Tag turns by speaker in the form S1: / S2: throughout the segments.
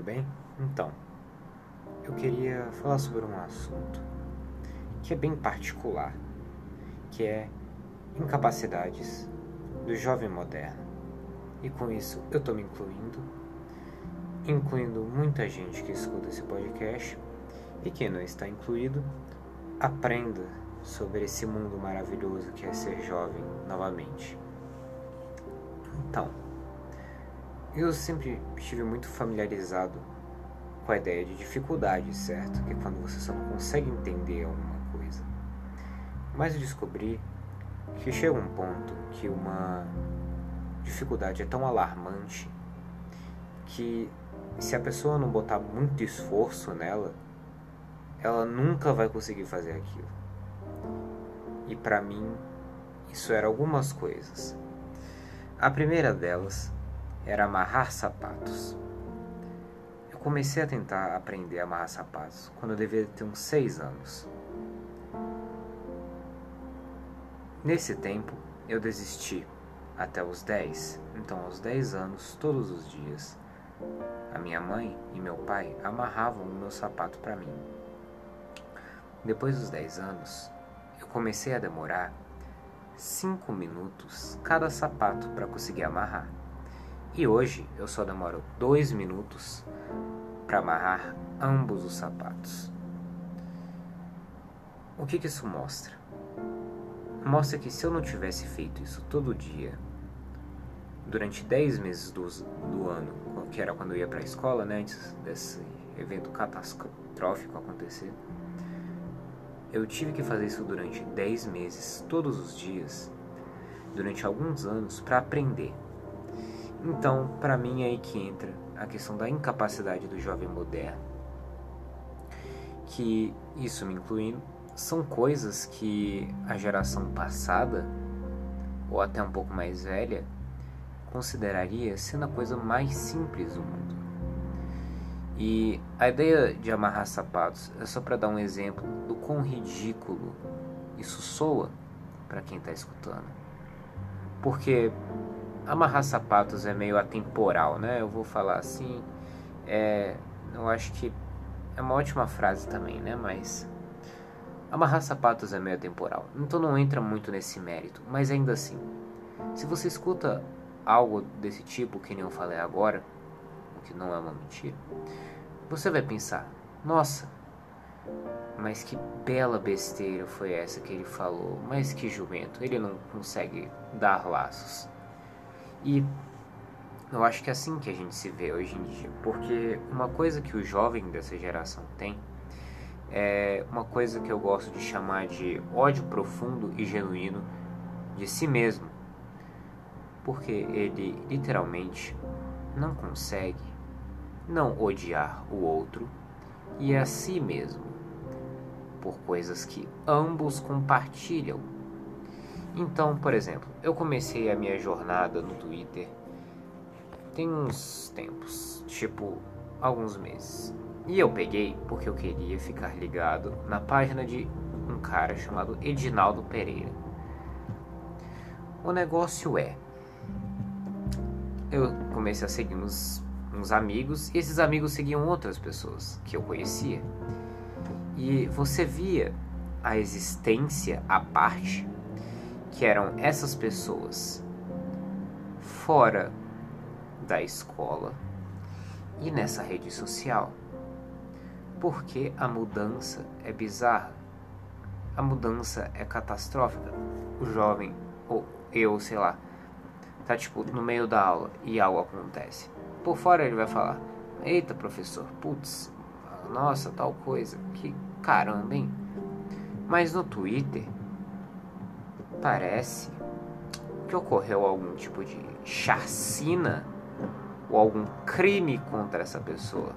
S1: tudo bem? Então, eu queria falar sobre um assunto que é bem particular, que é incapacidades do jovem moderno. E com isso eu estou me incluindo, incluindo muita gente que escuta esse podcast e quem não está incluído, aprenda sobre esse mundo maravilhoso que é ser jovem novamente. Então, eu sempre estive muito familiarizado com a ideia de dificuldade, certo? Que é quando você só não consegue entender alguma coisa. Mas eu descobri que chega um ponto que uma dificuldade é tão alarmante que se a pessoa não botar muito esforço nela, ela nunca vai conseguir fazer aquilo. E para mim, isso era algumas coisas. A primeira delas era amarrar sapatos. Eu comecei a tentar aprender a amarrar sapatos quando eu devia ter uns 6 anos. Nesse tempo, eu desisti até os 10. Então, aos 10 anos, todos os dias, a minha mãe e meu pai amarravam o meu sapato para mim. Depois dos 10 anos, eu comecei a demorar 5 minutos cada sapato para conseguir amarrar. E hoje eu só demoro 2 minutos para amarrar ambos os sapatos. O que, que isso mostra? Mostra que se eu não tivesse feito isso todo dia, durante 10 meses do, do ano, que era quando eu ia para a escola, né, antes desse evento catastrófico acontecer, eu tive que fazer isso durante 10 meses, todos os dias, durante alguns anos, para aprender. Então, para mim é aí que entra a questão da incapacidade do jovem moderno. Que isso me incluindo, são coisas que a geração passada, ou até um pouco mais velha, consideraria sendo a coisa mais simples do mundo. E a ideia de amarrar sapatos é só para dar um exemplo do quão ridículo isso soa para quem está escutando. Porque amarrar sapatos é meio atemporal, né? Eu vou falar assim, é, eu acho que é uma ótima frase também, né? Mas amarrar sapatos é meio atemporal, então não entra muito nesse mérito. Mas ainda assim, se você escuta algo desse tipo que nem eu falei agora, o que não é uma mentira, você vai pensar: nossa, mas que bela besteira foi essa que ele falou, mas que jumento, ele não consegue dar laços. E eu acho que é assim que a gente se vê hoje em dia, porque uma coisa que o jovem dessa geração tem é uma coisa que eu gosto de chamar de ódio profundo e genuíno de si mesmo porque ele literalmente não consegue não odiar o outro e a si mesmo por coisas que ambos compartilham. Então, por exemplo, eu comecei a minha jornada no Twitter tem uns tempos, tipo alguns meses. E eu peguei porque eu queria ficar ligado na página de um cara chamado Edinaldo Pereira. O negócio é, eu comecei a seguir uns, uns amigos e esses amigos seguiam outras pessoas que eu conhecia. E você via a existência à parte, que eram essas pessoas fora da escola e nessa rede social. Porque a mudança é bizarra. A mudança é catastrófica. O jovem, ou eu, sei lá, tá tipo no meio da aula e algo acontece. Por fora ele vai falar: Eita, professor, putz, nossa, tal coisa, que caramba, hein? Mas no Twitter parece que ocorreu algum tipo de chacina ou algum crime contra essa pessoa.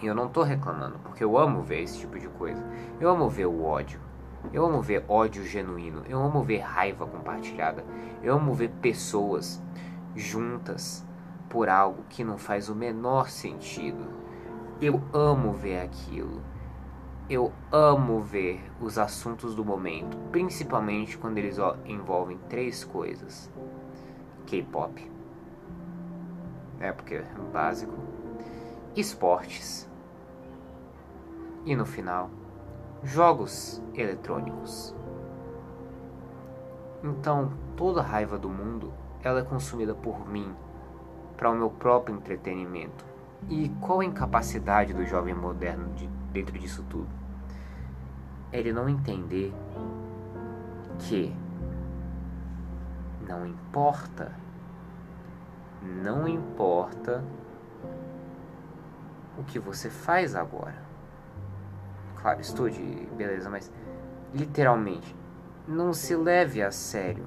S1: E eu não tô reclamando, porque eu amo ver esse tipo de coisa. Eu amo ver o ódio. Eu amo ver ódio genuíno, eu amo ver raiva compartilhada, eu amo ver pessoas juntas por algo que não faz o menor sentido. Eu amo ver aquilo. Eu amo ver os assuntos do momento, principalmente quando eles envolvem três coisas: K-pop, é porque é básico, esportes e no final, jogos eletrônicos. Então, toda a raiva do mundo, ela é consumida por mim para o meu próprio entretenimento. E qual a incapacidade do jovem moderno de, dentro disso tudo? Ele não entender que não importa, não importa o que você faz agora. Claro, estude, beleza, mas literalmente, não se leve a sério.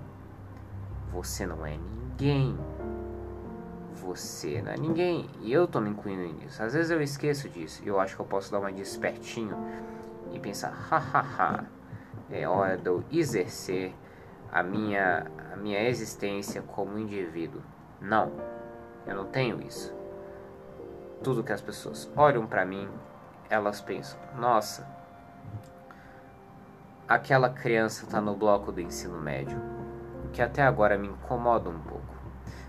S1: Você não é ninguém. Você não é ninguém. E eu tô me incluindo nisso. Às vezes eu esqueço disso. E eu acho que eu posso dar uma de espertinho e pensar, hahaha, é hora de eu exercer a minha, a minha existência como indivíduo. Não, eu não tenho isso. Tudo que as pessoas olham para mim, elas pensam: nossa, aquela criança está no bloco do ensino médio, que até agora me incomoda um pouco.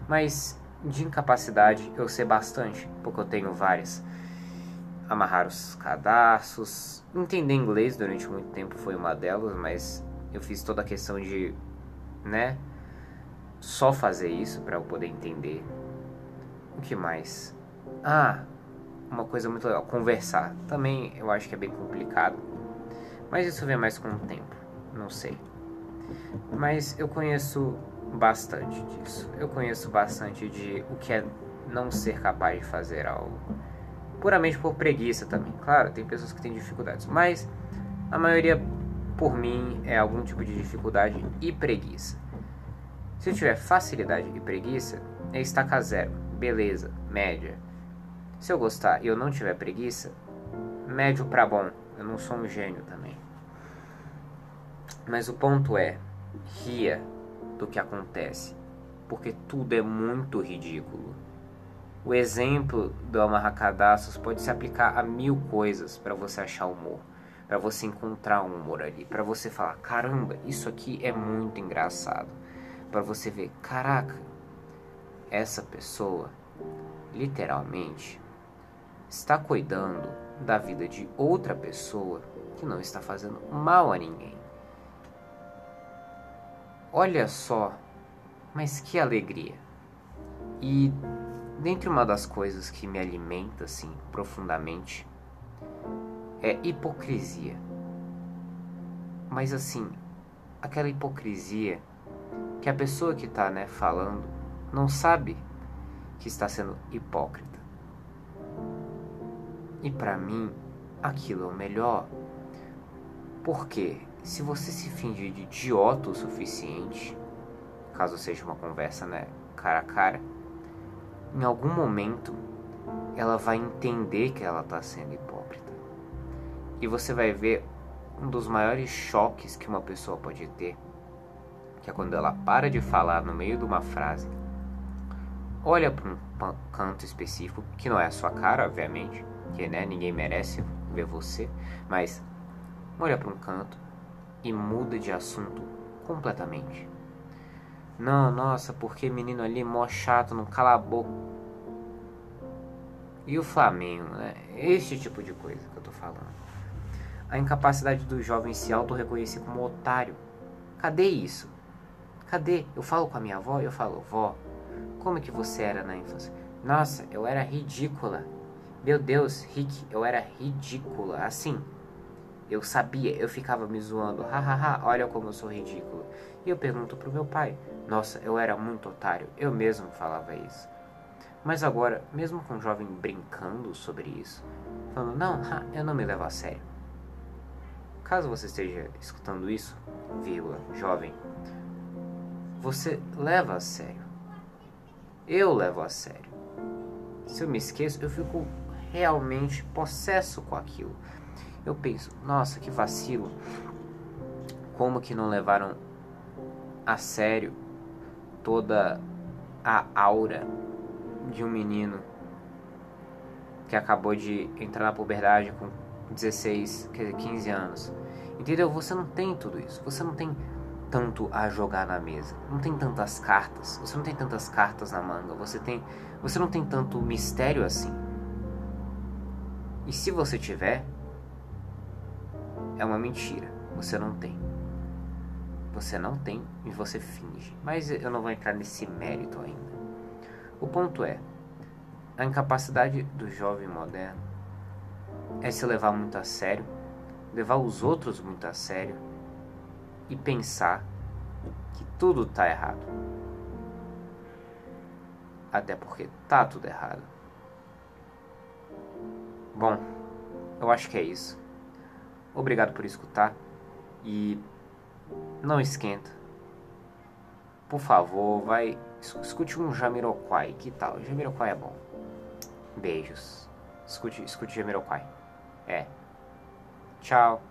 S1: Mas de incapacidade eu sei bastante, porque eu tenho várias. Amarrar os cadastros, entender inglês durante muito tempo foi uma delas, mas eu fiz toda a questão de, né, só fazer isso para eu poder entender. O que mais? Ah, uma coisa muito legal, conversar. Também eu acho que é bem complicado. Mas isso vem mais com o tempo, não sei. Mas eu conheço bastante disso. Eu conheço bastante de o que é não ser capaz de fazer algo. Puramente por preguiça também. Claro, tem pessoas que têm dificuldades, mas a maioria por mim é algum tipo de dificuldade e preguiça. Se eu tiver facilidade e preguiça, é estaca zero, beleza, média. Se eu gostar e eu não tiver preguiça, médio para bom. Eu não sou um gênio também. Mas o ponto é, ria do que acontece, porque tudo é muito ridículo. O exemplo do amarracadaços pode se aplicar a mil coisas para você achar humor, para você encontrar um humor ali, para você falar, caramba, isso aqui é muito engraçado, para você ver, caraca, essa pessoa literalmente está cuidando da vida de outra pessoa que não está fazendo mal a ninguém. Olha só, mas que alegria! E dentre uma das coisas que me alimenta assim profundamente é hipocrisia. Mas assim, aquela hipocrisia que a pessoa que está né, falando não sabe que está sendo hipócrita. E para mim, aquilo é o melhor. Porque se você se fingir de idiota o suficiente, caso seja uma conversa, né, cara a cara, em algum momento ela vai entender que ela está sendo hipócrita. E você vai ver um dos maiores choques que uma pessoa pode ter, que é quando ela para de falar no meio de uma frase, olha para um canto específico, que não é a sua cara, obviamente, que né, ninguém merece ver você, mas olha para um canto e muda de assunto completamente. Não, nossa, porque menino ali mó chato, não cala a boca. E o Flamengo, né? Este tipo de coisa que eu tô falando. A incapacidade do jovem se auto-reconhecer como otário. Cadê isso? Cadê? Eu falo com a minha avó e eu falo, vó, como é que você era na infância? Nossa, eu era ridícula. Meu Deus, Rick, eu era ridícula. Assim, eu sabia, eu ficava me zoando. Hahaha, olha como eu sou ridículo. E eu pergunto pro meu pai: Nossa, eu era muito otário. Eu mesmo falava isso. Mas agora, mesmo com um jovem brincando sobre isso, falando: Não, ha, eu não me levo a sério. Caso você esteja escutando isso, vírgula, jovem, você leva a sério. Eu levo a sério. Se eu me esqueço, eu fico realmente possesso com aquilo. Eu penso, nossa, que vacilo. Como que não levaram a sério toda a aura de um menino que acabou de entrar na puberdade com 16, quer dizer, 15 anos. Entendeu? Você não tem tudo isso. Você não tem tanto a jogar na mesa. Não tem tantas cartas. Você não tem tantas cartas na manga. Você tem, você não tem tanto mistério assim. E se você tiver, é uma mentira. Você não tem. Você não tem e você finge. Mas eu não vou entrar nesse mérito ainda. O ponto é: a incapacidade do jovem moderno é se levar muito a sério, levar os outros muito a sério e pensar que tudo está errado. Até porque tá tudo errado. Bom, eu acho que é isso. Obrigado por escutar e não esquenta. Por favor, vai escute um Jamiroquai, que tal? Jamiroquai é bom. Beijos. Escute, escute Jamiroquai. É. Tchau.